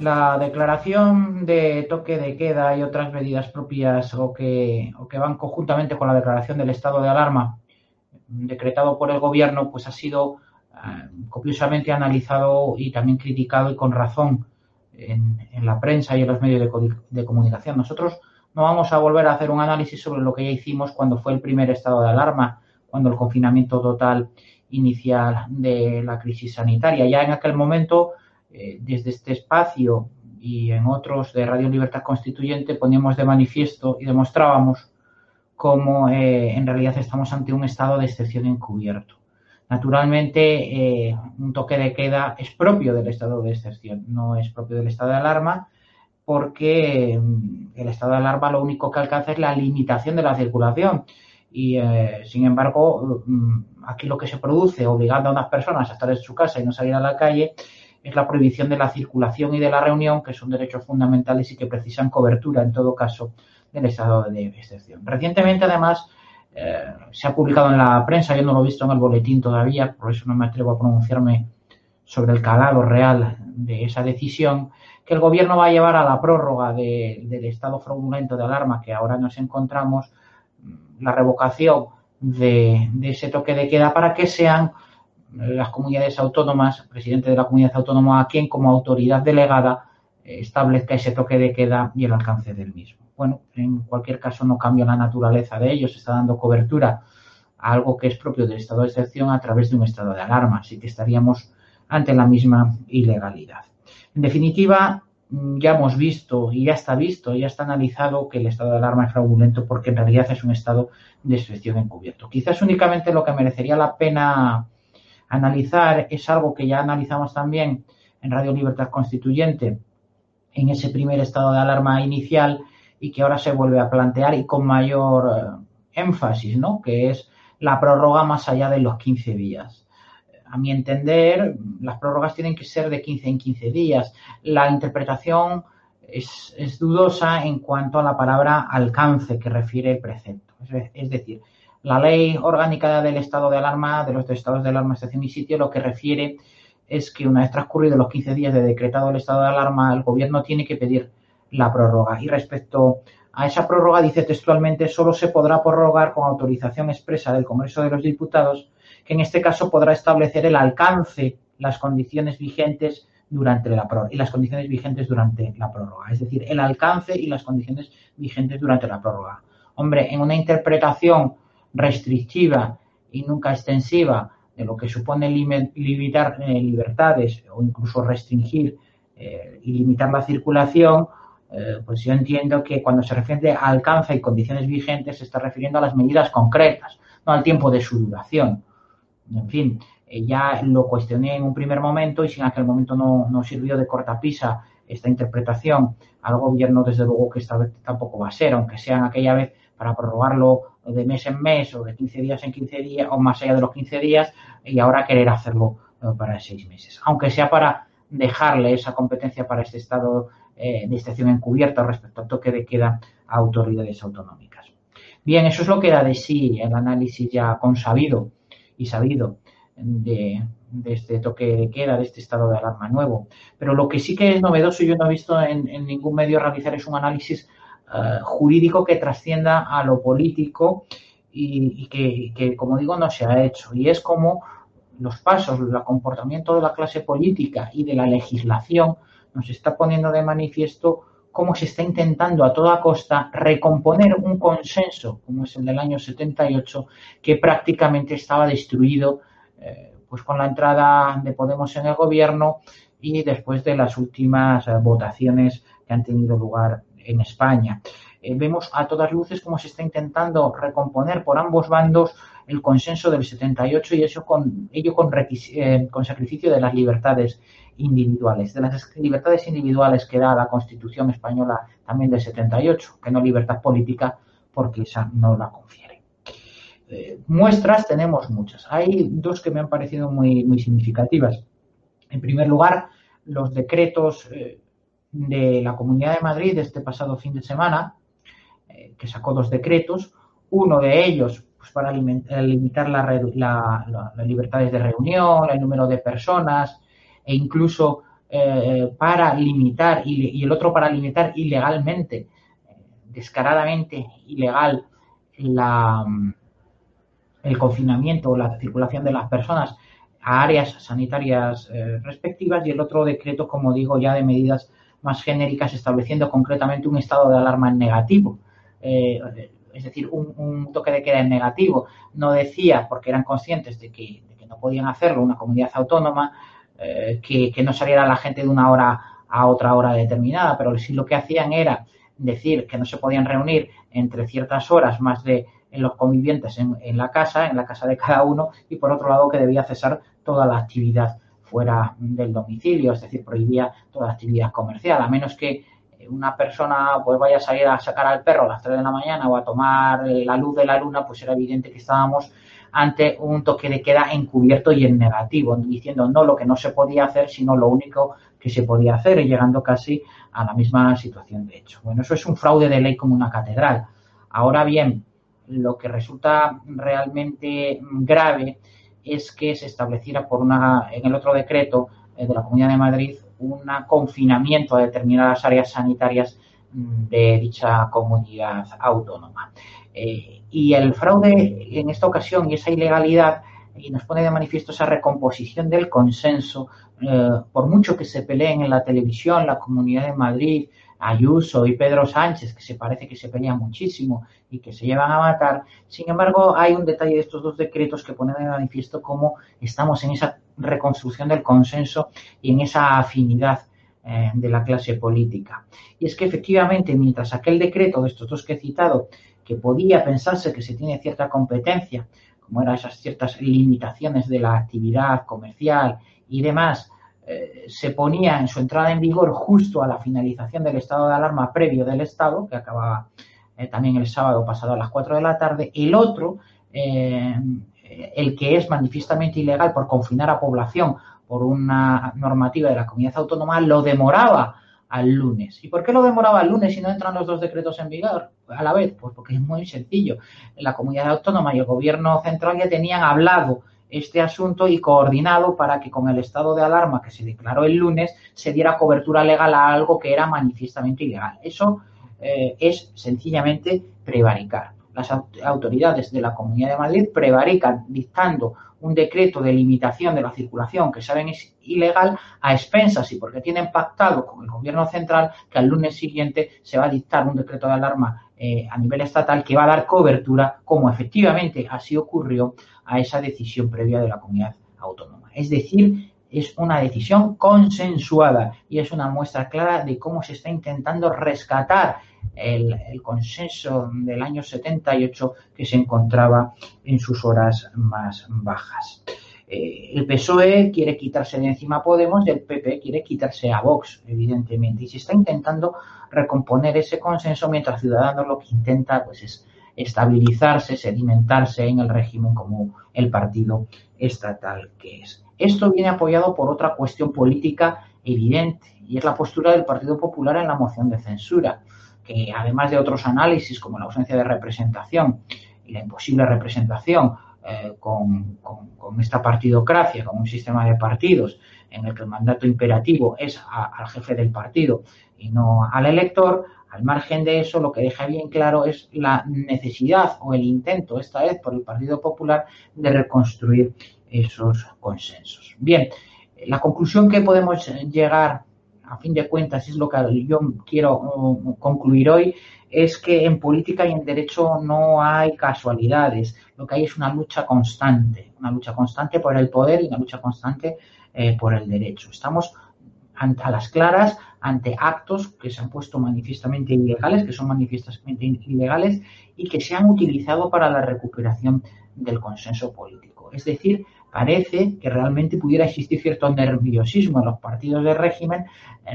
la declaración de toque de queda y otras medidas propias o que, van conjuntamente con la declaración del estado de alarma decretado por el gobierno, pues ha sido eh, copiosamente analizado y también criticado y con razón en, la prensa y en los medios de, de, comunicación. Nosotros no vamos a volver a hacer un análisis sobre lo que ya hicimos cuando fue el primer estado de alarma, cuando el confinamiento total inicial de la crisis sanitaria. Ya en aquel momento, eh, desde este espacio y en otros de Radio Libertad Constituyente, poníamos de manifiesto y demostrábamos cómo eh, en realidad estamos ante un estado de excepción encubierto. Naturalmente, eh, un toque de queda es propio del estado de excepción, no es propio del estado de alarma, porque mm, el estado de alarma lo único que alcanza es la limitación de la circulación. Y, sin embargo, mm, aquí lo que se produce, obligando a unas personas a estar en su casa y no salir a la calle, es la prohibición de la circulación y de la reunión, que son derechos fundamentales y que precisan cobertura, en todo caso, del estado de excepción. Recientemente, además, eh, se ha publicado en la prensa, yo no lo he visto en el boletín todavía, por eso no me atrevo a pronunciarme sobre el calado real de esa decisión, que el gobierno va a llevar a la prórroga del estado fraudulento de alarma que ahora nos encontramos, mm, la revocación de, ese toque de queda para que sean las comunidades autónomas, presidente de la comunidad autónoma, a quien como autoridad delegada eh, establezca ese toque de queda y el alcance del mismo bueno, en cualquier caso no cambia la naturaleza de ellos, está dando cobertura a algo que es propio del estado de excepción a través de un estado de alarma, así que estaríamos ante la misma ilegalidad. En definitiva, mm, ya hemos visto y ya está visto, ya está analizado que el estado de alarma es fraudulento porque en realidad es un estado de excepción encubierto. Quizás únicamente lo que merecería la pena analizar es algo que ya analizamos también en Radio Libertad Constituyente en ese primer estado de alarma inicial, y que ahora se vuelve a plantear y con mayor eh, énfasis, ¿no? Que es la prórroga más allá de los 15 días. A mi entender, las prórrogas tienen que ser de 15 en 15 días. La interpretación es, dudosa en cuanto a la palabra alcance que refiere el precepto. Es, decir, la ley orgánica del estado de alarma, de los estados de alarma, estación y sitio, lo que refiere es que una vez transcurridos los 15 días de decretado el estado de alarma, el gobierno tiene que pedir la prórroga. Y respecto a esa prórroga, dice textualmente, solo se podrá prorrogar con autorización expresa del Congreso de los Diputados, que en este caso podrá establecer el alcance, las condiciones vigentes durante la prórroga y las condiciones vigentes durante la prórroga. Es decir, el alcance y las condiciones vigentes durante la prórroga. Hombre, en una interpretación restrictiva y nunca extensiva de lo que supone limitar eh, libertades o incluso restringir eh, y limitar la circulación, eh, pues yo entiendo que cuando se refiere a alcance y condiciones vigentes se está refiriendo a las medidas concretas, no al tiempo de su duración. En fin, ya lo cuestioné en un primer momento y si en aquel momento no, no sirvió de cortapisa esta interpretación al gobierno, desde luego que esta vez tampoco va a ser, aunque sea en aquella vez para prorrogarlo de mes en mes o de 15 días en 15 días o más allá de los 15 días y ahora querer hacerlo eh, para seis meses, aunque sea para dejarle esa competencia para este Estado eh, de excepción encubierta respecto al toque de queda a autoridades autonómicas. Bien, eso es lo que da de sí el análisis ya consabido y sabido de, este toque de queda, de este estado de alarma nuevo. Pero lo que sí que es novedoso, y yo no he visto en, ningún medio realizar, es un análisis eh, jurídico que trascienda a lo político y, que, como digo, no se ha hecho. Y es como los pasos, el comportamiento de la clase política y de la legislación nos está poniendo de manifiesto cómo se está intentando a toda costa recomponer un consenso, como es el del año 78, que prácticamente estaba destruido eh, pues con la entrada de Podemos en el gobierno y después de las últimas eh, votaciones que han tenido lugar en España. Eh, vemos a todas luces cómo se está intentando recomponer por ambos bandos el consenso del 78 y eso con ello con, con sacrificio de las libertades individuales, de las libertades individuales que da la Constitución española también del 78, que no libertad política, porque esa no la confiere. Eh, muestras tenemos muchas. Hay dos que me han parecido muy, muy significativas. En primer lugar, los decretos eh, de la Comunidad de Madrid este pasado fin de semana, eh, que sacó dos decretos. Uno de ellos pues, para limitar las libertades de reunión, el número de personas, e incluso eh, para limitar y, el otro para limitar ilegalmente, descaradamente ilegal, la, el confinamiento o la circulación de las personas a áreas sanitarias eh, respectivas y el otro decreto, como digo, ya de medidas más genéricas estableciendo concretamente un estado de alarma en negativo. Eh, es decir, un, toque de queda en negativo. No decía, porque eran conscientes de que, no podían hacerlo una comunidad autónoma, eh, que, no saliera la gente de una hora a otra hora determinada, pero sí lo que hacían era decir que no se podían reunir entre ciertas horas más de los convivientes en, en, la casa, en la casa de cada uno, y por otro lado que debía cesar toda la actividad fuera del domicilio, es decir, prohibía toda actividad comercial, a menos que una persona pues vaya a salir a sacar al perro a las 3 de la mañana o a tomar la luz de la luna, pues era evidente que estábamos ante un toque de queda encubierto y en negativo, diciendo no lo que no se podía hacer, sino lo único que se podía hacer, y llegando casi a la misma situación de hecho. Bueno, eso es un fraude de ley como una catedral. Ahora bien, lo que resulta realmente grave es que se estableciera por una, en el otro decreto eh, de la Comunidad de Madrid un confinamiento a determinadas áreas sanitarias mm, de dicha comunidad autónoma. Eh, y el fraude en esta ocasión y esa ilegalidad y nos pone de manifiesto esa recomposición del consenso, eh, por mucho que se peleen en la televisión, la Comunidad de Madrid, Ayuso y Pedro Sánchez, que se parece que se pelean muchísimo y que se llevan a matar. Sin embargo, hay un detalle de estos dos decretos que ponen de manifiesto cómo estamos en esa reconstrucción del consenso y en esa afinidad eh, de la clase política. Y es que efectivamente, mientras aquel decreto de estos dos que he citado, que podía pensarse que se tiene cierta competencia, como eran esas ciertas limitaciones de la actividad comercial y demás, eh, se ponía en su entrada en vigor justo a la finalización del estado de alarma previo del Estado, que acababa eh, también el sábado pasado a las 4 de la tarde. El otro, eh, el que es manifiestamente ilegal por confinar a población por una normativa de la comunidad autónoma, lo demoraba al lunes. ¿Y por qué lo demoraba al lunes si no entran los dos decretos en vigor a la vez? Pues porque es muy sencillo. La comunidad autónoma y el gobierno central ya tenían hablado este asunto y coordinado para que con el estado de alarma que se declaró el lunes se diera cobertura legal a algo que era manifiestamente ilegal. Eso eh, es sencillamente prevaricar. Las autoridades de la Comunidad de Madrid prevarican dictando un decreto de limitación de la circulación que saben es ilegal a expensas y porque tienen pactado con el gobierno central que al lunes siguiente se va a dictar un decreto de alarma eh, a nivel estatal que va a dar cobertura, como efectivamente así ocurrió, a esa decisión previa de la comunidad autónoma. Es decir, es una decisión consensuada y es una muestra clara de cómo se está intentando rescatar el, consenso del año 78 que se encontraba en sus horas más bajas. Eh, el PSOE quiere quitarse de encima a Podemos y el PP quiere quitarse a Vox, evidentemente, y se está intentando recomponer ese consenso mientras Ciudadanos lo que intenta pues, es estabilizarse, sedimentarse en el régimen como el partido estatal que es. Esto viene apoyado por otra cuestión política evidente y es la postura del Partido Popular en la moción de censura, que además de otros análisis como la ausencia de representación y la imposible representación eh, con, esta partidocracia, con un sistema de partidos en el que el mandato imperativo es al jefe del partido y no al elector, al margen de eso, lo que deja bien claro es la necesidad o el intento, esta vez por el Partido Popular, de reconstruir esos consensos. Bien, la conclusión que podemos llegar, a fin de cuentas, es lo que yo quiero uh, concluir hoy, es que en política y en derecho no hay casualidades, lo que hay es una lucha constante, una lucha constante por el poder y una lucha constante eh, por el derecho. Estamos a las claras ante actos que se han puesto manifiestamente ilegales, que son manifiestamente ilegales y que se han utilizado para la recuperación del consenso político. Es decir, parece que realmente pudiera existir cierto nerviosismo en los partidos de régimen,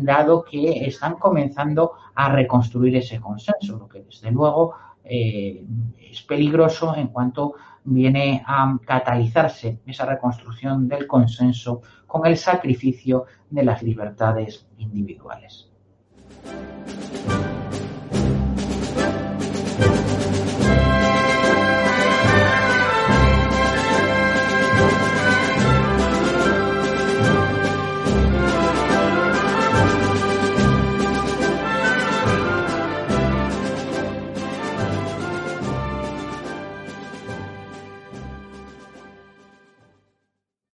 dado que están comenzando a reconstruir ese consenso, lo que desde luego eh, es peligroso en cuanto viene a catalizarse esa reconstrucción del consenso con el sacrificio de las libertades individuales.